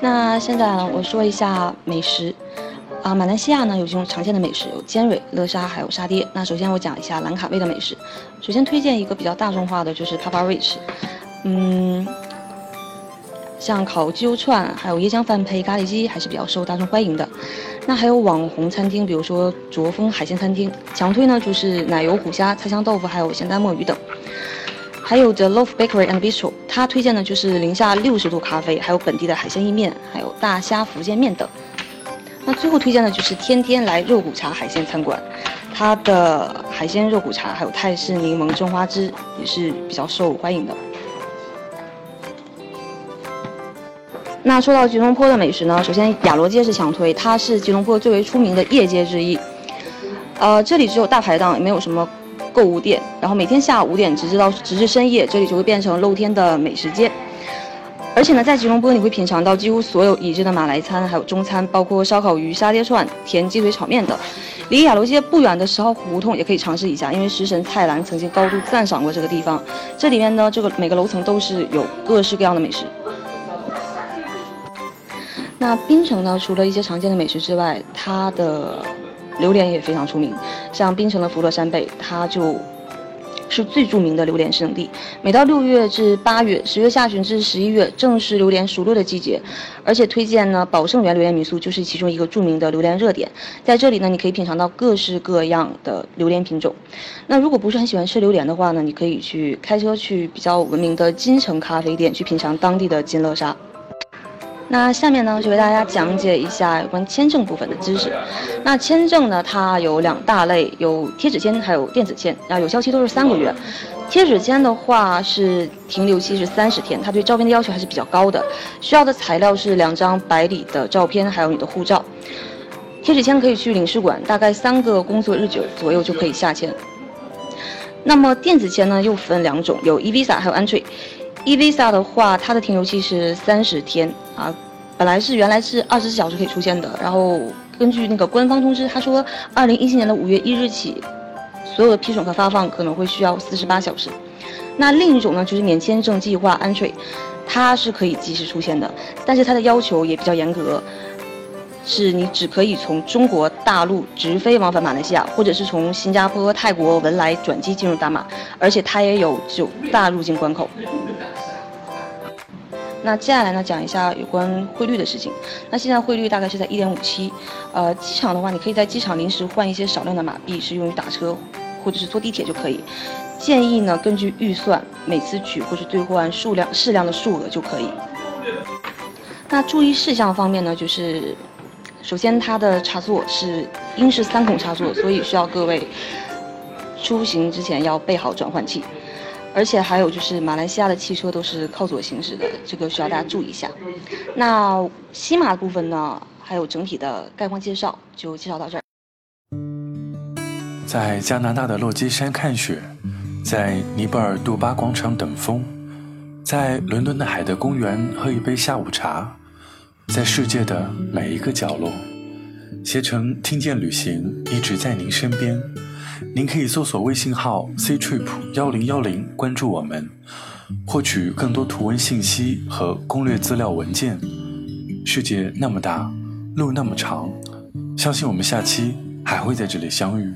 那现在呢，我说一下美食。啊，马来西亚呢有几种常见的美食，有尖蕊、乐沙，还有沙爹。那首先我讲一下兰卡威的美食。首先推荐一个比较大众化的，就是 Papa Rich。嗯，像烤鸡肉串，还有椰浆饭配咖喱鸡，还是比较受大众欢迎的。那还有网红餐厅，比如说卓峰海鲜餐厅，强推呢就是奶油虎虾、菜香豆腐，还有咸蛋墨鱼等。还有 The Loaf Bakery and Bistro，它推荐的就是零下六十度咖啡，还有本地的海鲜意面，还有大虾福建面等。那最后推荐的就是天天来肉骨茶海鲜餐馆，它的海鲜肉骨茶还有泰式柠檬蒸花枝也是比较受欢迎的。那说到吉隆坡的美食呢，首先雅罗街是强推，它是吉隆坡最为出名的夜街之一。呃，这里只有大排档，也没有什么购物店。然后每天下午五点直至到直至深夜，这里就会变成露天的美食街。而且呢，在吉隆坡你会品尝到几乎所有已知的马来餐，还有中餐，包括烧烤鱼、沙爹串、甜鸡腿炒面等。离雅楼街不远的十号胡同也可以尝试一下，因为食神蔡澜曾经高度赞赏过这个地方。这里面呢，这个每个楼层都是有各式各样的美食。那槟城呢，除了一些常见的美食之外，它的榴莲也非常出名。像槟城的福乐山贝，它就。是最著名的榴莲圣地。每到六月至八月，十月下旬至十一月，正是榴莲熟落的季节。而且推荐呢，宝盛园榴莲民宿就是其中一个著名的榴莲热点。在这里呢，你可以品尝到各式各样的榴莲品种。那如果不是很喜欢吃榴莲的话呢，你可以去开车去比较闻名的金城咖啡店去品尝当地的金乐沙。那下面呢，就为大家讲解一下有关签证部分的知识。那签证呢，它有两大类，有贴纸签，还有电子签。啊，有效期都是三个月。贴纸签的话是停留期是三十天，它对照片的要求还是比较高的。需要的材料是两张白里的照片，还有你的护照。贴纸签可以去领事馆，大概三个工作日久左右就可以下签。那么电子签呢，又分两种，有 e-visa 还有 entry。E-visa 的话，它的停留期是三十天啊，本来是原来是二十四小时可以出现的，然后根据那个官方通知，他说二零一七年的五月一日起，所有的批准和发放可能会需要四十八小时。那另一种呢，就是免签证计划 entry，它是可以及时出现的，但是它的要求也比较严格。是你只可以从中国大陆直飞往返马来西亚，或者是从新加坡、泰国、文莱转机进入大马，而且它也有九大入境关口。那接下来呢，讲一下有关汇率的事情。那现在汇率大概是在一点五七，呃，机场的话，你可以在机场临时换一些少量的马币，是用于打车或者是坐地铁就可以。建议呢，根据预算，每次取或是兑换数量适量的数额就可以。那注意事项方面呢，就是。首先，它的插座是英式三孔插座，所以需要各位出行之前要备好转换器。而且还有就是马来西亚的汽车都是靠左行驶的，这个需要大家注意一下。那西马的部分呢，还有整体的概况介绍就介绍到这儿。在加拿大的落基山看雪，在尼泊尔杜巴广场等风，在伦敦的海德公园喝一杯下午茶。在世界的每一个角落，携程听见旅行一直在您身边。您可以搜索微信号 c trip 幺零幺零，关注我们，获取更多图文信息和攻略资料文件。世界那么大，路那么长，相信我们下期还会在这里相遇。